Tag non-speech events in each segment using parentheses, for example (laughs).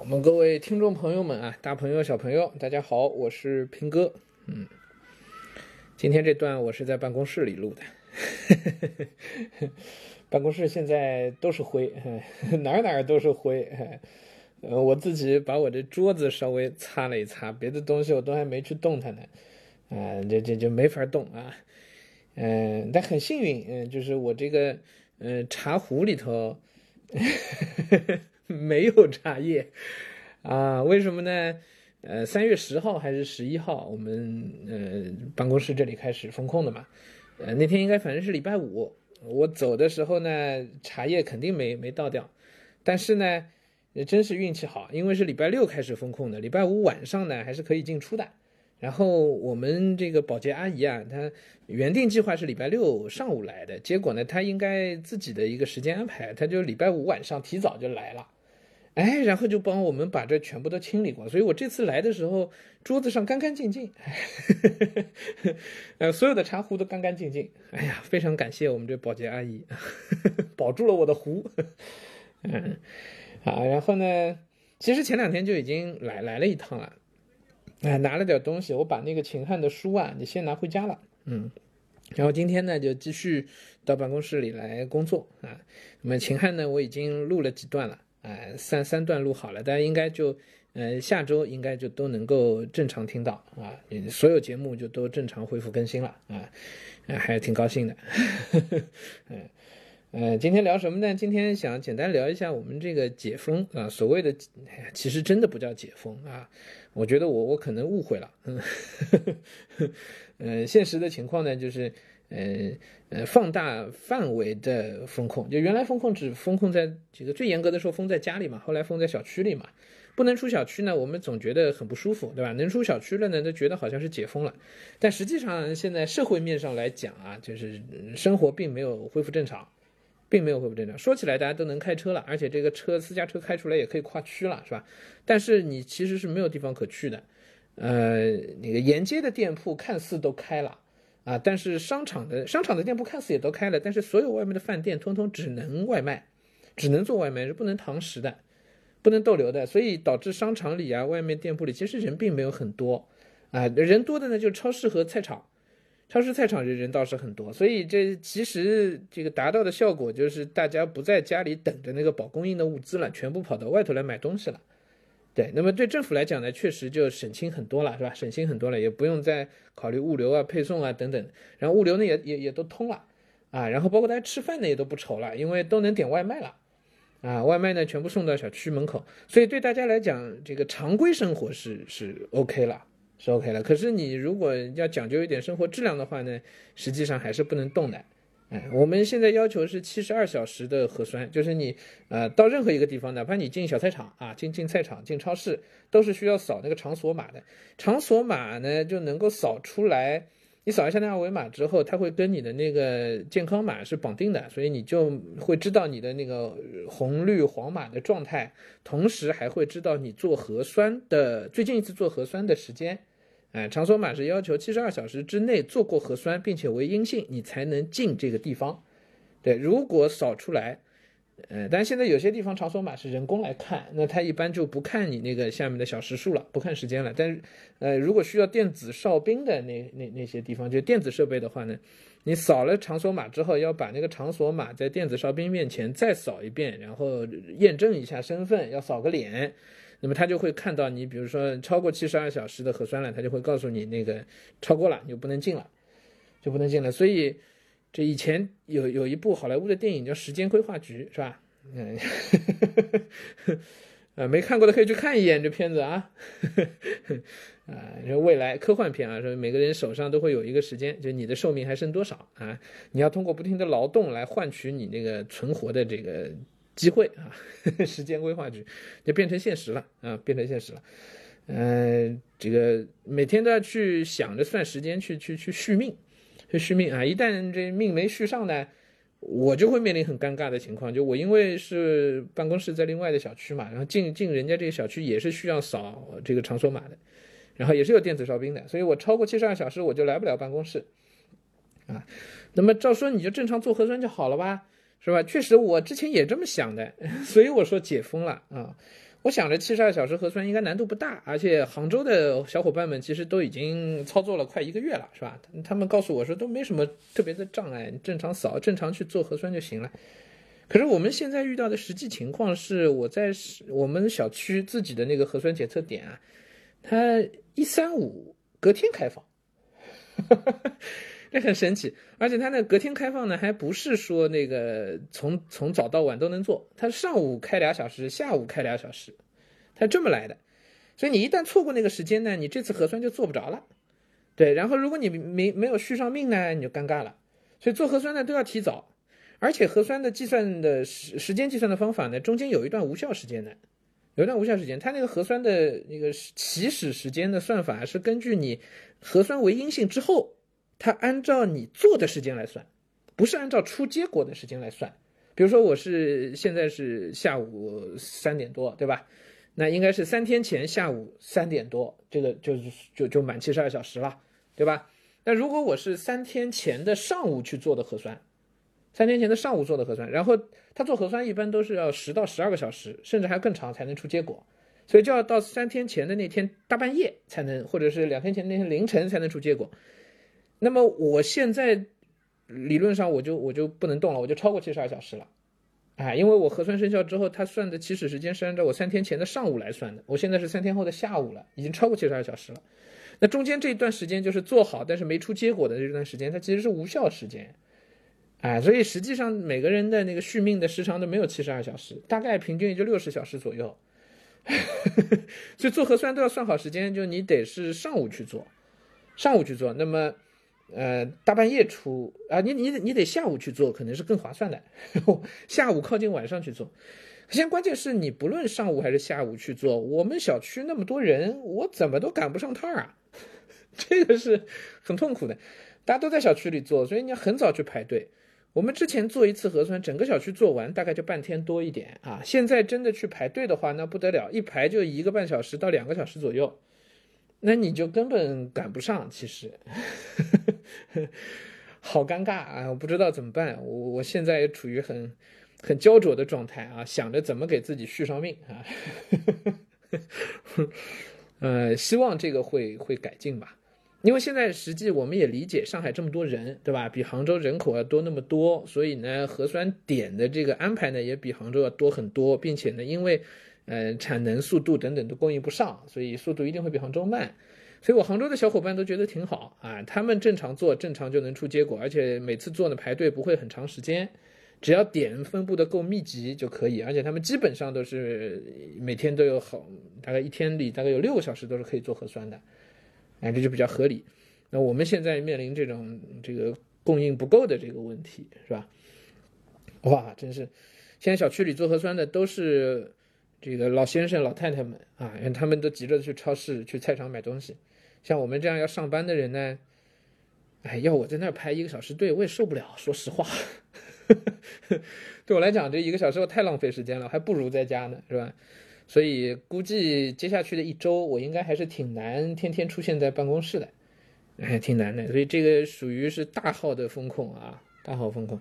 我们各位听众朋友们啊，大朋友小朋友，大家好，我是平哥。嗯，今天这段我是在办公室里录的，(laughs) 办公室现在都是灰，(laughs) 哪哪都是灰。呃，我自己把我的桌子稍微擦了一擦，别的东西我都还没去动它呢。啊，这这就没法动啊。嗯，但很幸运，嗯，就是我这个嗯茶壶里头。(laughs) 没有茶叶啊？为什么呢？呃，三月十号还是十一号，我们呃办公室这里开始封控的嘛。呃，那天应该反正是礼拜五，我走的时候呢，茶叶肯定没没倒掉。但是呢，真是运气好，因为是礼拜六开始封控的，礼拜五晚上呢还是可以进出的。然后我们这个保洁阿姨啊，她原定计划是礼拜六上午来的，结果呢，她应该自己的一个时间安排，她就礼拜五晚上提早就来了。哎，然后就帮我们把这全部都清理过，所以我这次来的时候，桌子上干干净净，(laughs) 呃，所有的茶壶都干干净净。哎呀，非常感谢我们这保洁阿姨，(laughs) 保住了我的壶。嗯，好，然后呢，其实前两天就已经来来了一趟了，哎，拿了点东西，我把那个秦汉的书啊，你先拿回家了，嗯，然后今天呢，就继续到办公室里来工作啊。那么秦汉呢，我已经录了几段了。呃，三三段录好了，大家应该就，呃，下周应该就都能够正常听到啊，所有节目就都正常恢复更新了啊，还挺高兴的，(laughs) 嗯，今天聊什么呢？今天想简单聊一下我们这个解封啊，所谓的，其实真的不叫解封啊，我觉得我我可能误会了，嗯，呃，现实的情况呢就是。呃呃，放大范围的风控，就原来风控只风控在这个最严格的时候封在家里嘛，后来封在小区里嘛，不能出小区呢，我们总觉得很不舒服，对吧？能出小区了呢，都觉得好像是解封了，但实际上现在社会面上来讲啊，就是生活并没有恢复正常，并没有恢复正常。说起来大家都能开车了，而且这个车私家车开出来也可以跨区了，是吧？但是你其实是没有地方可去的，呃，那个沿街的店铺看似都开了。啊，但是商场的商场的店铺看似也都开了，但是所有外面的饭店通通只能外卖，只能做外卖，是不能堂食的，不能逗留的，所以导致商场里啊，外面店铺里其实人并没有很多，啊，人多的呢就超市和菜场，超市菜场人人倒是很多，所以这其实这个达到的效果就是大家不在家里等着那个保供应的物资了，全部跑到外头来买东西了。对，那么对政府来讲呢，确实就省心很多了，是吧？省心很多了，也不用再考虑物流啊、配送啊等等。然后物流呢也也也都通了，啊，然后包括大家吃饭呢也都不愁了，因为都能点外卖了，啊，外卖呢全部送到小区门口，所以对大家来讲，这个常规生活是是 OK 了，是 OK 了。可是你如果要讲究一点生活质量的话呢，实际上还是不能动的。哎，我们现在要求是七十二小时的核酸，就是你，呃，到任何一个地方，哪怕你进小菜场啊，进进菜场、进超市，都是需要扫那个场所码的。场所码呢，就能够扫出来，你扫一下那二维码之后，它会跟你的那个健康码是绑定的，所以你就会知道你的那个红绿黄码的状态，同时还会知道你做核酸的最近一次做核酸的时间。哎，场所码是要求七十二小时之内做过核酸，并且为阴性，你才能进这个地方。对，如果扫出来，呃，但现在有些地方场所码是人工来看，那他一般就不看你那个下面的小时数了，不看时间了。但是，呃，如果需要电子哨兵的那那那些地方，就电子设备的话呢，你扫了场所码之后，要把那个场所码在电子哨兵面前再扫一遍，然后验证一下身份，要扫个脸。那么他就会看到你，比如说超过七十二小时的核酸了，他就会告诉你那个超过了，你就不能进了，就不能进了。所以这以前有有一部好莱坞的电影叫《时间规划局》，是吧？嗯，(laughs) 呃，没看过的可以去看一眼这片子啊。(laughs) 啊，说未来科幻片啊，说每个人手上都会有一个时间，就你的寿命还剩多少啊？你要通过不停的劳动来换取你那个存活的这个。机会啊，(laughs) 时间规划局就变成现实了啊，变成现实了。嗯，这个每天都要去想着算时间去去去续命，去续命啊。一旦这命没续上呢，我就会面临很尴尬的情况。就我因为是办公室在另外的小区嘛，然后进进人家这个小区也是需要扫这个场所码的，然后也是有电子哨兵的，所以我超过七十二小时我就来不了办公室啊。那么照说你就正常做核酸就好了吧？是吧？确实，我之前也这么想的，(laughs) 所以我说解封了啊。我想着七十二小时核酸应该难度不大，而且杭州的小伙伴们其实都已经操作了快一个月了，是吧？他们告诉我说都没什么特别的障碍，正常扫、正常去做核酸就行了。可是我们现在遇到的实际情况是，我在我们小区自己的那个核酸检测点啊，它一三五隔天开放。(laughs) 这很神奇，而且它那隔天开放呢，还不是说那个从从早到晚都能做，它上午开俩小时，下午开俩小时，它这么来的。所以你一旦错过那个时间呢，你这次核酸就做不着了。对，然后如果你没没有续上命呢，你就尴尬了。所以做核酸呢都要提早，而且核酸的计算的时时间计算的方法呢，中间有一段无效时间的，有一段无效时间，它那个核酸的那个起始时间的算法是根据你核酸为阴性之后。它按照你做的时间来算，不是按照出结果的时间来算。比如说我是现在是下午三点多，对吧？那应该是三天前下午三点多，这个就就就满七十二小时了，对吧？那如果我是三天前的上午去做的核酸，三天前的上午做的核酸，然后他做核酸一般都是要十到十二个小时，甚至还更长才能出结果，所以就要到三天前的那天大半夜才能，或者是两天前那天凌晨才能出结果。那么我现在理论上我就我就不能动了，我就超过七十二小时了，啊，因为我核酸生效之后，它算的起始时间是按照我三天前的上午来算的，我现在是三天后的下午了，已经超过七十二小时了。那中间这一段时间就是做好但是没出结果的这段时间，它其实是无效时间，啊，所以实际上每个人的那个续命的时长都没有七十二小时，大概平均也就六十小时左右。(laughs) 所以做核酸都要算好时间，就你得是上午去做，上午去做，那么。呃，大半夜出啊，你你你得下午去做，可能是更划算的。下午靠近晚上去做，现在关键是你不论上午还是下午去做，我们小区那么多人，我怎么都赶不上趟儿啊，这个是很痛苦的。大家都在小区里做，所以你要很早去排队。我们之前做一次核酸，整个小区做完大概就半天多一点啊。现在真的去排队的话，那不得了，一排就一个半小时到两个小时左右。那你就根本赶不上，其实，(laughs) 好尴尬啊！我不知道怎么办，我我现在也处于很很焦灼的状态啊，想着怎么给自己续上命啊，(laughs) 呃，希望这个会会改进吧，因为现在实际我们也理解上海这么多人，对吧？比杭州人口要多那么多，所以呢，核酸点的这个安排呢也比杭州要多很多，并且呢，因为。呃，产能、速度等等都供应不上，所以速度一定会比杭州慢。所以我杭州的小伙伴都觉得挺好啊，他们正常做，正常就能出结果，而且每次做呢排队不会很长时间，只要点分布的够密集就可以。而且他们基本上都是每天都有好，大概一天里大概有六个小时都是可以做核酸的，哎，这就比较合理。那我们现在面临这种这个供应不够的这个问题，是吧？哇，真是，现在小区里做核酸的都是。这个老先生、老太太们啊，他们都急着去超市、去菜场买东西。像我们这样要上班的人呢，哎，要我在那儿排一个小时队，我也受不了。说实话，(laughs) 对我来讲，这一个小时我太浪费时间了，还不如在家呢，是吧？所以估计接下去的一周，我应该还是挺难天天出现在办公室的，哎，挺难的。所以这个属于是大号的风控啊，大号风控。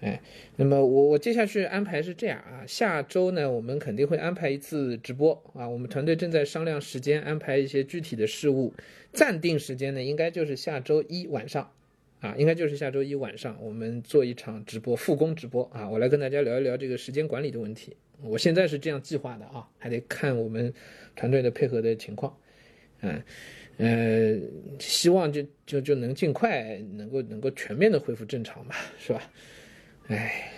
哎，那么我我接下去安排是这样啊，下周呢，我们肯定会安排一次直播啊，我们团队正在商量时间，安排一些具体的事务，暂定时间呢，应该就是下周一晚上，啊，应该就是下周一晚上，我们做一场直播，复工直播啊，我来跟大家聊一聊这个时间管理的问题，我现在是这样计划的啊，还得看我们团队的配合的情况，嗯，呃，希望就就就能尽快能够能够全面的恢复正常吧，是吧？哎，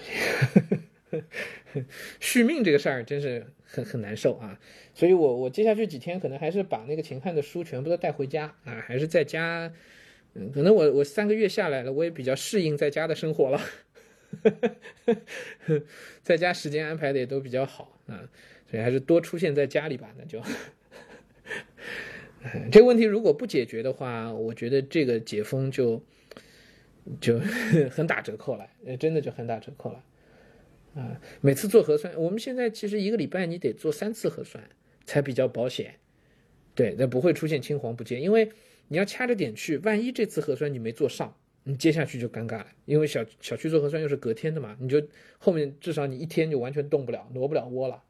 (laughs) 续命这个事儿真是很很难受啊！所以我我接下去几天可能还是把那个秦汉的书全部都带回家啊，还是在家。嗯，可能我我三个月下来了，我也比较适应在家的生活了，(laughs) 在家时间安排的也都比较好啊，所以还是多出现在家里吧。那就，(laughs) 这个问题如果不解决的话，我觉得这个解封就。就 (laughs) 很打折扣了，真的就很打折扣了，啊，每次做核酸，我们现在其实一个礼拜你得做三次核酸才比较保险，对，那不会出现青黄不接，因为你要掐着点去，万一这次核酸你没做上，你接下去就尴尬了，因为小小区做核酸又是隔天的嘛，你就后面至少你一天就完全动不了，挪不了窝了，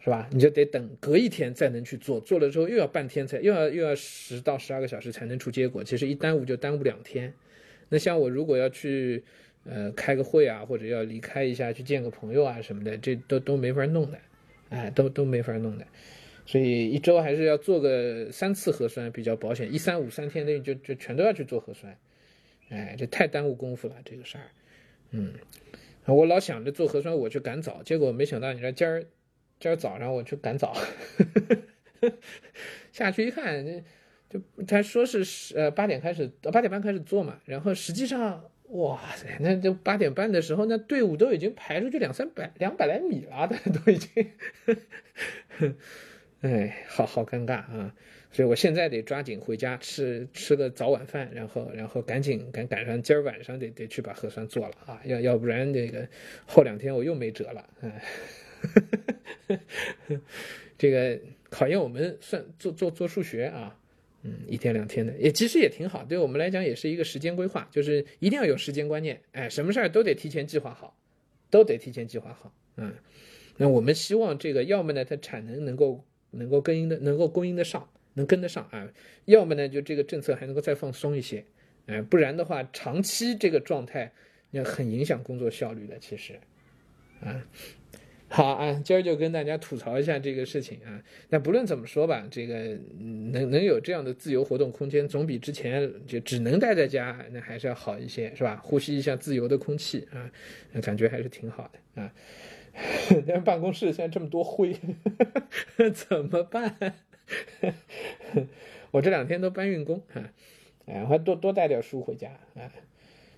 是吧？你就得等隔一天再能去做，做了之后又要半天才，又要又要十到十二个小时才能出结果。其实一耽误就耽误两天。那像我如果要去呃开个会啊，或者要离开一下去见个朋友啊什么的，这都都没法弄的，哎，都都没法弄的。所以一周还是要做个三次核酸比较保险，一三五三天内就就全都要去做核酸。哎，这太耽误功夫了，这个事儿。嗯，我老想着做核酸我去赶早，结果没想到你说今儿。今儿早上我去赶早，(laughs) 下去一看，他说是呃八点开始，八点半开始做嘛，然后实际上哇塞，那就八点半的时候，那队伍都已经排出去两三百两百来米了，(laughs) 都已经，哎，好好尴尬啊！所以我现在得抓紧回家吃吃个早晚饭，然后然后赶紧赶赶上今儿晚上得得去把核酸做了啊，要要不然这个后两天我又没辙了，哎。(laughs) 这个考验我们算做做做数学啊，嗯，一天两天的也其实也挺好，对我们来讲也是一个时间规划，就是一定要有时间观念，哎，什么事儿都得提前计划好，都得提前计划好，嗯，那我们希望这个要么呢，它产能能够能够供应的能够供应得上，能跟得上啊，要么呢就这个政策还能够再放松一些，哎，不然的话长期这个状态要很影响工作效率的，其实，啊。(laughs) 好啊，今儿就跟大家吐槽一下这个事情啊。那不论怎么说吧，这个能能有这样的自由活动空间，总比之前就只能待在家那还是要好一些，是吧？呼吸一下自由的空气啊，感觉还是挺好的啊。(laughs) 但办公室现在这么多灰，(laughs) 怎么办？我这两天都搬运工啊，哎，还多多带点书回家啊。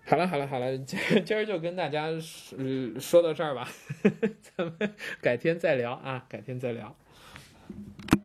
好了好了好了，今今儿就跟大家说说到这儿吧，(laughs) 咱们改天再聊啊，改天再聊。